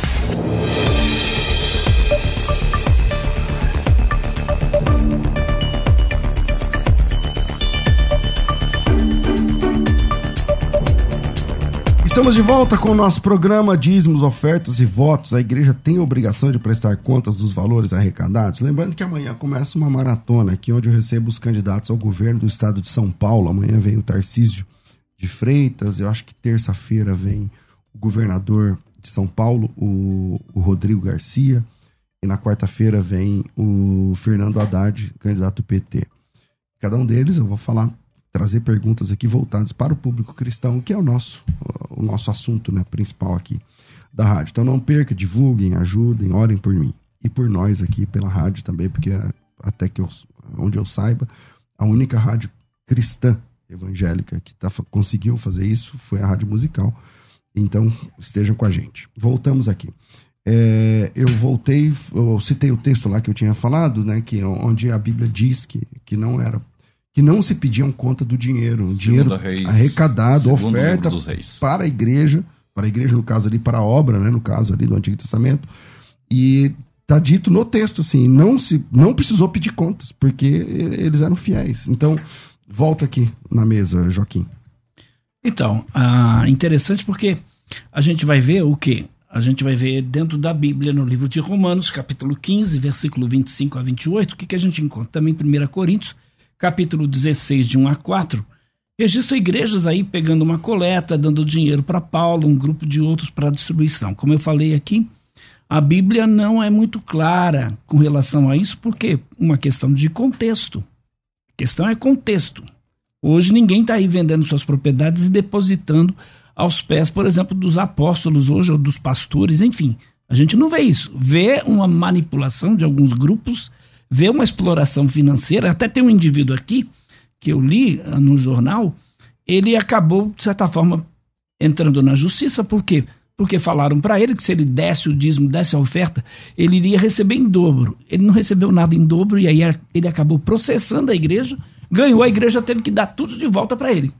Estamos de volta com o nosso programa Dízimos, Ofertas e Votos. A igreja tem a obrigação de prestar contas dos valores arrecadados. Lembrando que amanhã começa uma maratona aqui, onde eu recebo os candidatos ao governo do estado de São Paulo. Amanhã vem o Tarcísio de Freitas. Eu acho que terça-feira vem o governador de São Paulo, o, o Rodrigo Garcia. E na quarta-feira vem o Fernando Haddad, candidato do PT. Cada um deles eu vou falar trazer perguntas aqui voltadas para o público cristão, que é o nosso, o nosso assunto né, principal aqui da rádio. Então não perca, divulguem, ajudem, orem por mim. E por nós aqui pela rádio também, porque até que eu, onde eu saiba, a única rádio cristã evangélica que tá, conseguiu fazer isso foi a rádio musical. Então estejam com a gente. Voltamos aqui. É, eu voltei, eu citei o texto lá que eu tinha falado, né, que onde a Bíblia diz que, que não era que não se pediam conta do dinheiro, o dinheiro reis, arrecadado, oferta para a igreja, para a igreja no caso ali, para a obra, né, no caso ali do Antigo Testamento, e tá dito no texto assim, não se não precisou pedir contas, porque eles eram fiéis. Então, volta aqui na mesa, Joaquim. Então, ah, interessante porque a gente vai ver o que? A gente vai ver dentro da Bíblia, no livro de Romanos, capítulo 15, versículo 25 a 28, o que, que a gente encontra? Também em 1 Coríntios, capítulo 16, de 1 a 4, registra igrejas aí pegando uma coleta, dando dinheiro para Paulo, um grupo de outros para distribuição. Como eu falei aqui, a Bíblia não é muito clara com relação a isso, porque uma questão de contexto. A questão é contexto. Hoje ninguém está aí vendendo suas propriedades e depositando aos pés, por exemplo, dos apóstolos hoje, ou dos pastores, enfim. A gente não vê isso. Vê uma manipulação de alguns grupos vê uma exploração financeira. Até tem um indivíduo aqui, que eu li ah, no jornal, ele acabou, de certa forma, entrando na justiça, por quê? Porque falaram para ele que se ele desse o dízimo, desse a oferta, ele iria receber em dobro. Ele não recebeu nada em dobro e aí ele acabou processando a igreja, ganhou, a igreja teve que dar tudo de volta para ele.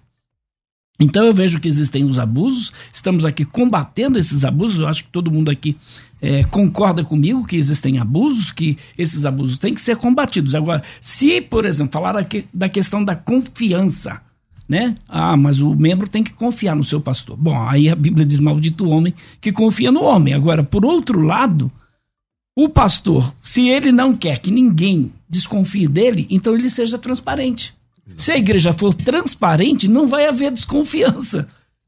Então eu vejo que existem os abusos, estamos aqui combatendo esses abusos, eu acho que todo mundo aqui é, concorda comigo que existem abusos, que esses abusos têm que ser combatidos. Agora, se, por exemplo, falar aqui da questão da confiança, né? Ah, mas o membro tem que confiar no seu pastor. Bom, aí a Bíblia diz maldito homem que confia no homem. Agora, por outro lado, o pastor, se ele não quer que ninguém desconfie dele, então ele seja transparente. Se a igreja for transparente, não vai haver desconfiança.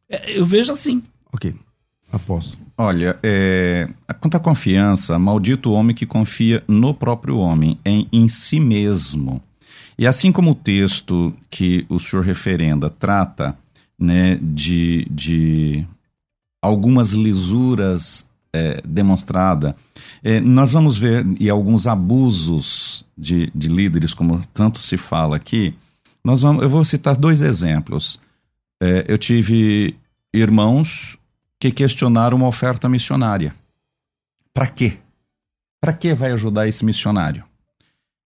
É, eu vejo assim. Ok. Aposto. Olha, é, quanto à confiança, maldito o homem que confia no próprio homem, em, em si mesmo. E assim como o texto que o senhor referenda trata né, de, de algumas lisuras é, demonstradas, é, nós vamos ver e alguns abusos de, de líderes, como tanto se fala aqui. Nós vamos, eu vou citar dois exemplos. É, eu tive irmãos que questionaram uma oferta missionária. Para quê? Para que vai ajudar esse missionário?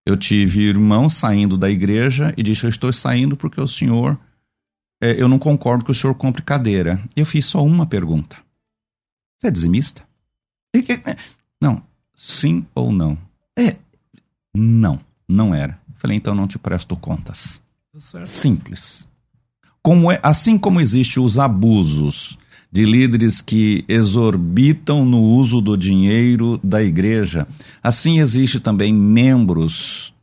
Eu tive irmão saindo da igreja e disse: Eu estou saindo porque o senhor. É, eu não concordo que o senhor compre cadeira. Eu fiz só uma pergunta: Você é dizimista? Não. Sim ou não? É. Não, não era. Falei, então não te presto contas. Tá Simples. Como é, assim como existe os abusos de líderes que exorbitam no uso do dinheiro da igreja. Assim existe também membros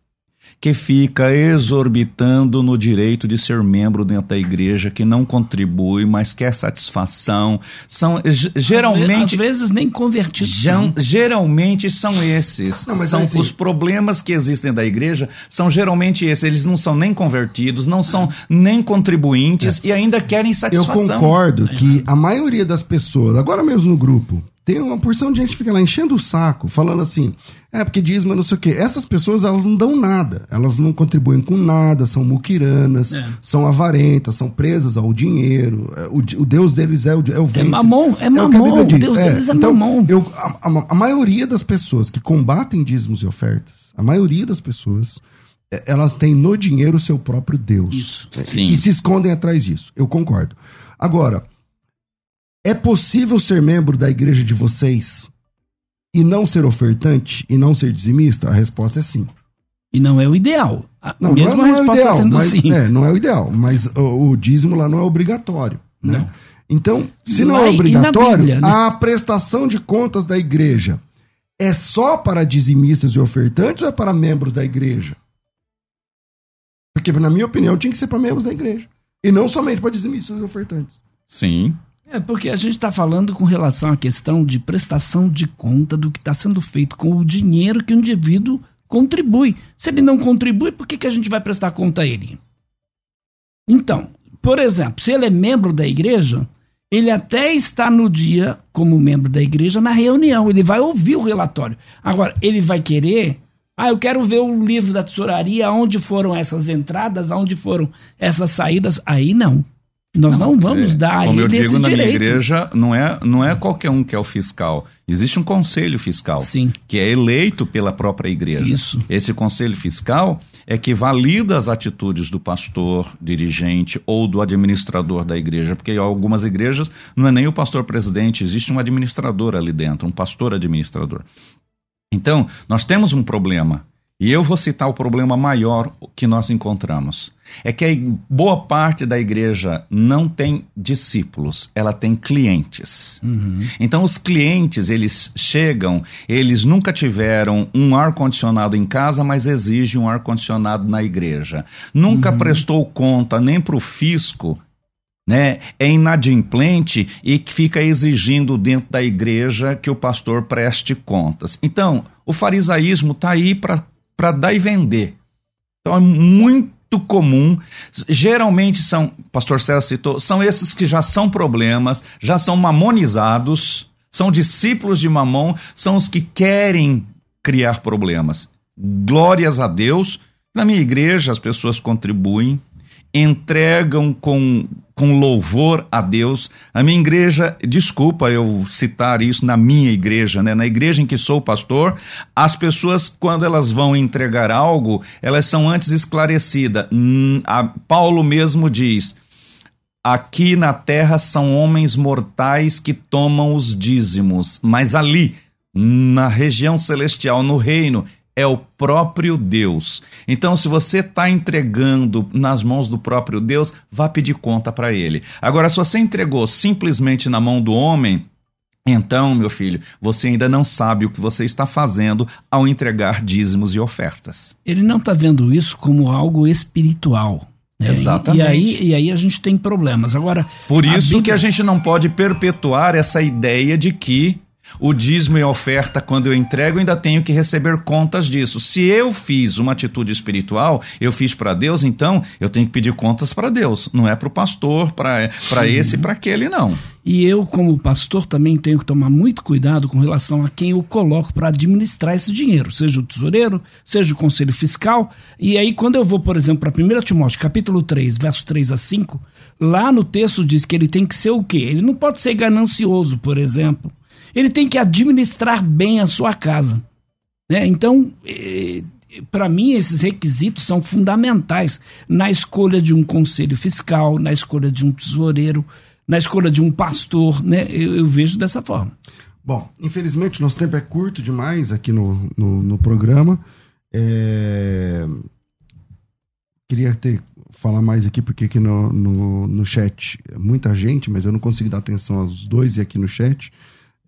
que fica exorbitando no direito de ser membro dentro da igreja, que não contribui, mas quer satisfação. São geralmente às vezes, nem convertidos. geralmente são esses. Não, são assim, os problemas que existem da igreja são geralmente esses. Eles não são nem convertidos, não são nem contribuintes é. e ainda querem satisfação. Eu concordo que a maioria das pessoas, agora mesmo no grupo, tem uma porção de gente que fica lá enchendo o saco, falando assim, é porque dízimo não sei o quê. Essas pessoas, elas não dão nada. Elas não contribuem com nada, são muquiranas, é. são avarentas, são presas ao dinheiro. É, o, o Deus deles é o, é o ventre. É mamon, é mamon. É o, que a Bíblia diz. Deus é, deles é então, mamon. Eu, a, a, a maioria das pessoas que combatem dízimos e ofertas, a maioria das pessoas é, elas têm no dinheiro o seu próprio Deus. Isso. É, Sim. E se escondem atrás disso. Eu concordo. Agora, é possível ser membro da igreja de vocês e não ser ofertante e não ser dizimista? A resposta é sim. E não é o ideal. A Não, mesma não é, não é o resposta ideal, sendo mas, sim. é, não é o ideal, mas o, o dízimo lá não é obrigatório, né? Não. Então, se não Lá é obrigatório, Bíblia, né? a prestação de contas da igreja é só para dizimistas e ofertantes ou é para membros da igreja? Porque, na minha opinião, tinha que ser para membros da igreja. E não somente para dizimistas e ofertantes. Sim. É porque a gente está falando com relação à questão de prestação de conta do que está sendo feito com o dinheiro que o indivíduo contribui. Se ele não contribui, por que, que a gente vai prestar conta a ele? Então, por exemplo, se ele é membro da igreja, ele até está no dia, como membro da igreja, na reunião. Ele vai ouvir o relatório. Agora, ele vai querer. Ah, eu quero ver o livro da tesouraria, aonde foram essas entradas, aonde foram essas saídas. Aí não. Nós não, vamos É, dar a Como eu digo na minha igreja, não é, não é qualquer um que é o fiscal. Existe um conselho fiscal Sim. que é eleito pela própria igreja. Isso. Esse conselho fiscal é que valida as atitudes do pastor, dirigente ou do administrador da igreja, porque algumas igrejas não é nem o pastor presidente, existe um administrador ali dentro, um pastor administrador. Então, nós temos um problema. E eu vou citar o problema maior que nós encontramos. É que a boa parte da igreja não tem discípulos, ela tem clientes. Então os clientes, eles chegam, eles nunca tiveram um ar-condicionado em casa, mas exigem um ar-condicionado na igreja. Nunca prestou conta nem para o fisco né, é inadimplente e que fica exigindo dentro da igreja que o pastor preste contas. Então, o farisaísmo está aí para dar e vender. Então, é muito comum. Geralmente são, pastor César citou, são esses que já são problemas, já são mamonizados, são discípulos de mamon, são os que querem criar problemas. Glórias a Deus. Na minha igreja, as pessoas contribuem, entregam com, com louvor a Deus. A minha igreja, desculpa eu citar isso na minha igreja, né? Na igreja em que sou pastor, as pessoas, quando elas vão entregar algo, elas são antes esclarecidas. Hum, Paulo mesmo diz. Aqui na terra são homens mortais que tomam os dízimos, mas ali, na região celestial, no reino, é o próprio Deus. Então, se você está entregando nas mãos do próprio Deus, vá pedir conta para ele. Agora, se você entregou simplesmente na mão do homem, então, meu filho, você ainda não sabe o que você está fazendo ao entregar dízimos e ofertas. Ele não está vendo isso como algo espiritual. né? Exatamente. E, aí, e aí a gente tem problemas. Agora, Por isso que Bíblia- a gente não pode perpetuar essa ideia de que o dízimo e a oferta, quando eu entrego, ainda tenho que receber contas disso. Se eu fiz uma atitude espiritual, eu fiz para Deus, então eu tenho que pedir contas para Deus. Não é para o pastor, para esse e para aquele, não. E eu, como pastor, também tenho que tomar muito cuidado com relação a quem eu coloco para administrar esse dinheiro, seja o tesoureiro, seja o conselho fiscal. E aí, quando eu vou, por exemplo, para 1 Timóteo, capítulo 3, verso 3 a 5, lá no texto diz que ele tem que ser o quê? Ele não pode ser ganancioso, por exemplo. Ele tem que administrar bem a sua casa. né? Então, para mim, esses requisitos são fundamentais na escolha de um conselho fiscal, na escolha de um tesoureiro, na escolha de um pastor, né? Eu, eu vejo dessa forma. Bom, infelizmente nosso tempo é curto demais aqui no, no, no programa. É, Queria ter falar mais aqui, porque aqui no, no, no chat é muita gente, mas eu não consigo dar atenção aos dois e aqui no chat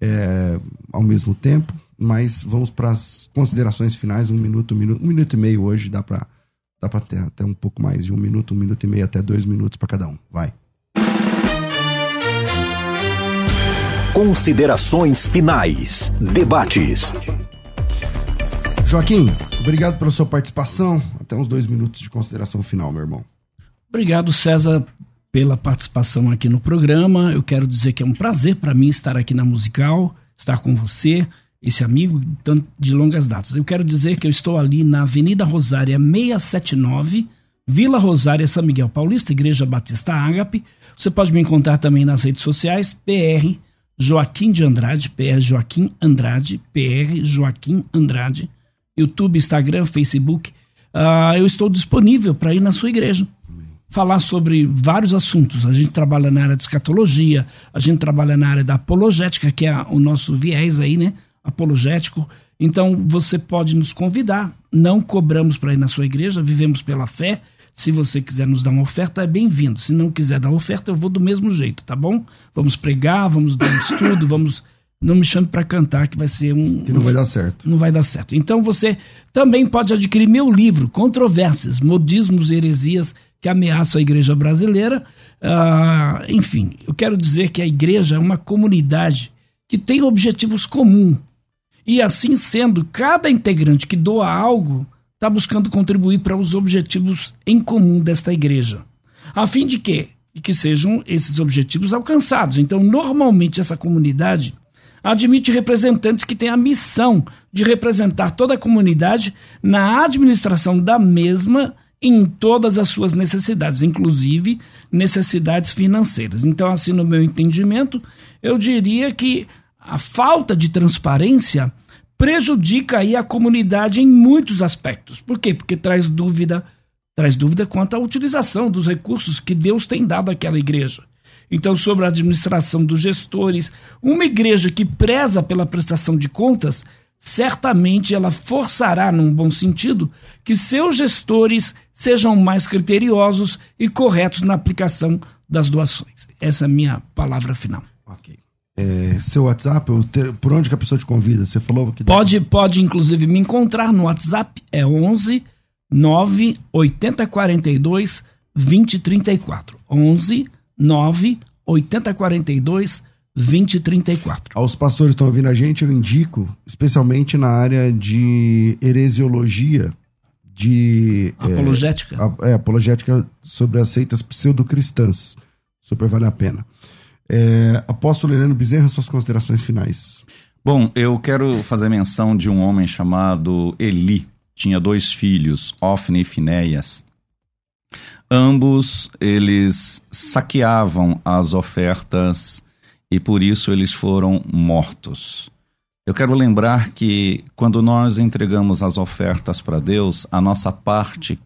é, ao mesmo tempo. Mas vamos para as considerações finais, um minuto, um minuto, um minuto e meio hoje, dá para dá pra ter até um pouco mais de um minuto, um minuto e meio, até dois minutos para cada um. Vai. Considerações finais. Debates. Joaquim, obrigado pela sua participação. Até uns dois minutos de consideração final, meu irmão. Obrigado, César, pela participação aqui no programa. Eu quero dizer que é um prazer para mim estar aqui na Musical, estar com você, esse amigo de longas datas. Eu quero dizer que eu estou ali na Avenida Rosária 679, Vila Rosária, São Miguel Paulista, Igreja Batista Ágape. Você pode me encontrar também nas redes sociais, PR Joaquim de Andrade, PR Joaquim Andrade, PR Joaquim Andrade, YouTube, Instagram, Facebook. uh, eu estou disponível para ir na sua igreja. Falar sobre vários assuntos. A gente trabalha na área de escatologia, a gente trabalha na área da apologética, que é o nosso viés aí, né? Apologético. Então você pode nos convidar. Não cobramos para ir na sua igreja, vivemos pela fé. Se você quiser nos dar uma oferta, é bem-vindo. Se não quiser dar oferta, eu vou do mesmo jeito, tá bom? Vamos pregar, vamos dar um estudo, vamos não me chame para cantar, que vai ser um. Que não vai dar certo. Não vai dar certo. Então você também pode adquirir meu livro, Controvérsias, Modismos e Heresias que Ameaçam a Igreja Brasileira. Ah, enfim, eu quero dizer que a igreja é uma comunidade que tem objetivos comuns. E assim sendo, cada integrante que doa algo está buscando contribuir para os objetivos em comum desta igreja. A fim de que, que sejam esses objetivos alcançados. Então, normalmente, essa comunidade admite representantes que têm a missão de representar toda a comunidade na administração da mesma em todas as suas necessidades, inclusive necessidades financeiras. Então, assim, no meu entendimento, eu diria que a falta de transparência prejudica aí a comunidade em muitos aspectos. Por quê? Porque traz dúvida, traz dúvida quanto à utilização dos recursos que Deus tem dado àquela igreja. Então, sobre a administração dos gestores, uma igreja que preza pela prestação de contas, certamente ela forçará, num bom sentido, que seus gestores sejam mais criteriosos e corretos na aplicação das doações. Essa é a minha palavra final. Ok. É, seu WhatsApp, por onde que a pessoa te convida? Você falou que pode, pode inclusive me encontrar no WhatsApp, é 11 9 8042 2034. 11 9 8042 2034. Aos pastores que estão ouvindo a gente, eu indico, especialmente na área de heresiologia, de. Apologética. É, é apologética sobre as seitas pseudo-cristãs. Super vale a pena. É, apóstolo Heleno Bezerra, suas considerações finais. Bom, eu quero fazer menção de um homem chamado Eli. Tinha dois filhos, Ofne e Finéias. Ambos eles saqueavam as ofertas e por isso eles foram mortos. Eu quero lembrar que quando nós entregamos as ofertas para Deus, a nossa parte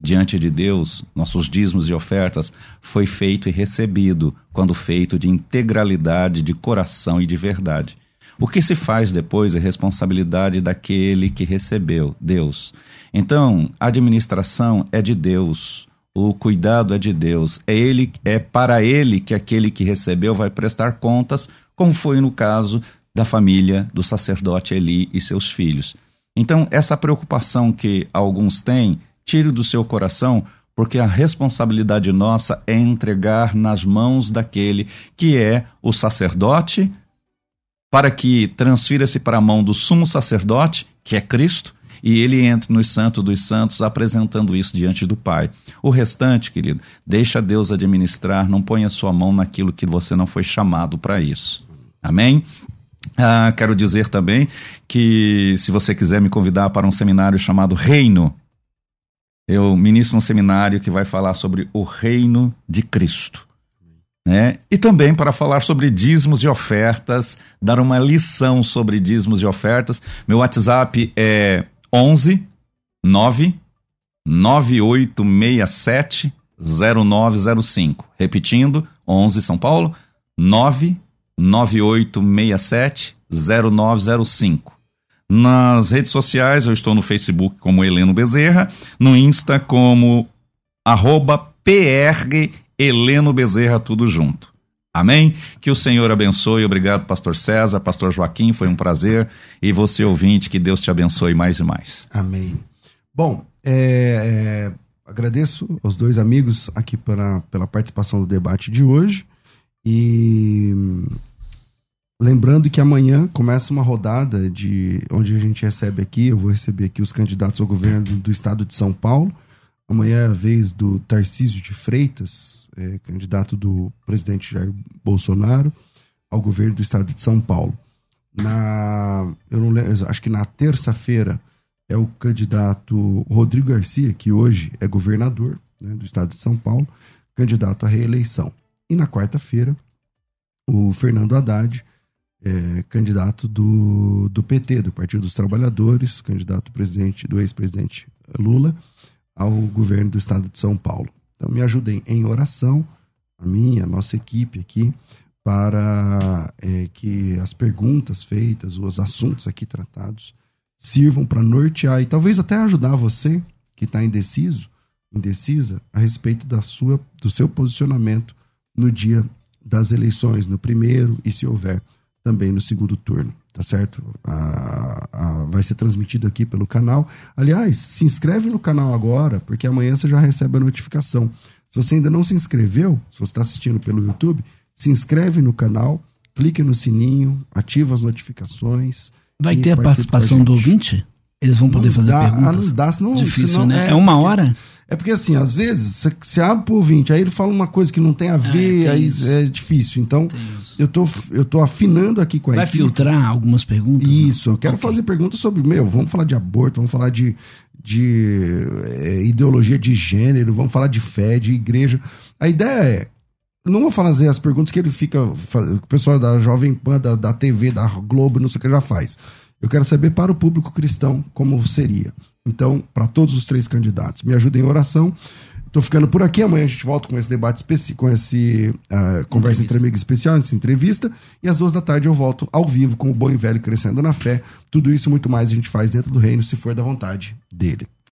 diante de Deus, nossos dízimos e ofertas, foi feito e recebido, quando feito de integralidade, de coração e de verdade. O que se faz depois é responsabilidade daquele que recebeu, Deus. Então, a administração é de Deus, o cuidado é de Deus. É ele, é para ele que aquele que recebeu vai prestar contas, como foi no caso da família do sacerdote Eli e seus filhos. Então, essa preocupação que alguns têm tire do seu coração, porque a responsabilidade nossa é entregar nas mãos daquele que é o sacerdote, para que transfira-se para a mão do sumo sacerdote, que é Cristo, e ele entre nos santos dos santos apresentando isso diante do Pai. O restante, querido, deixa Deus administrar, não ponha sua mão naquilo que você não foi chamado para isso. Amém? Ah, quero dizer também que se você quiser me convidar para um seminário chamado Reino, eu ministro um seminário que vai falar sobre o reino de Cristo. Né? E também para falar sobre dízimos e ofertas, dar uma lição sobre dízimos e ofertas. Meu WhatsApp é 11 9 9867 0905. Repetindo, 11 São Paulo, 9 9867 0905. Nas redes sociais, eu estou no Facebook como Heleno Bezerra, no Insta como arroba PR Heleno Bezerra, tudo junto. Amém? Que o Senhor abençoe. Obrigado, Pastor César, Pastor Joaquim, foi um prazer. E você, ouvinte, que Deus te abençoe mais e mais. Amém. Bom, é, é, agradeço aos dois amigos aqui pela, pela participação do debate de hoje. E Lembrando que amanhã começa uma rodada de onde a gente recebe aqui, eu vou receber aqui os candidatos ao governo do estado de São Paulo. Amanhã é a vez do Tarcísio de Freitas, é, candidato do presidente Jair Bolsonaro ao governo do estado de São Paulo. Na, eu não lembro, acho que na terça-feira é o candidato Rodrigo Garcia, que hoje é governador né, do estado de São Paulo, candidato à reeleição. E na quarta-feira, o Fernando Haddad, é, candidato do, do PT, do Partido dos Trabalhadores, candidato presidente do ex-presidente Lula, ao governo do estado de São Paulo. Então me ajudem em oração, a minha, a nossa equipe aqui, para é, que as perguntas feitas, os assuntos aqui tratados, sirvam para nortear e talvez até ajudar você que está indeciso, indecisa, a respeito da sua, do seu posicionamento no dia das eleições, no primeiro e se houver também no segundo turno, tá certo? A, a, vai ser transmitido aqui pelo canal. Aliás, se inscreve no canal agora, porque amanhã você já recebe a notificação. Se você ainda não se inscreveu, se você está assistindo pelo YouTube, se inscreve no canal, clique no sininho, ativa as notificações. Vai ter a participação do ouvinte? Eles vão poder não fazer dá, perguntas? Ah, não dá, senão, Difícil, senão né? É, É, uma porque- hora? É porque assim, às vezes, você- abre pro ouvinte, aí ele fala uma coisa que não tem a ver, tem aí isso. é difícil. Então, eu tô, eu tô afinando aqui com a Vai equipe. filtrar algumas perguntas? Isso, eu quero Ok. fazer perguntas sobre, meu, vamos falar de aborto, vamos falar de, de eh, ideologia de gênero, vamos falar de fé, de igreja. A ideia é, eu não vou fazer as perguntas que ele fica, o pessoal da Jovem Pan, da, da TV, da Globo, não sei o que já faz. Eu quero saber para o público cristão como seria. Então, para todos os três candidatos, me ajudem em oração. Tô ficando por aqui. Amanhã a gente volta com esse debate específico, com esse ah, conversa entre amigos especial, essa entrevista. E às duas da tarde eu volto ao vivo com o Bom e Velho Crescendo na Fé. Tudo isso e muito mais a gente faz dentro do reino, se for da vontade dele.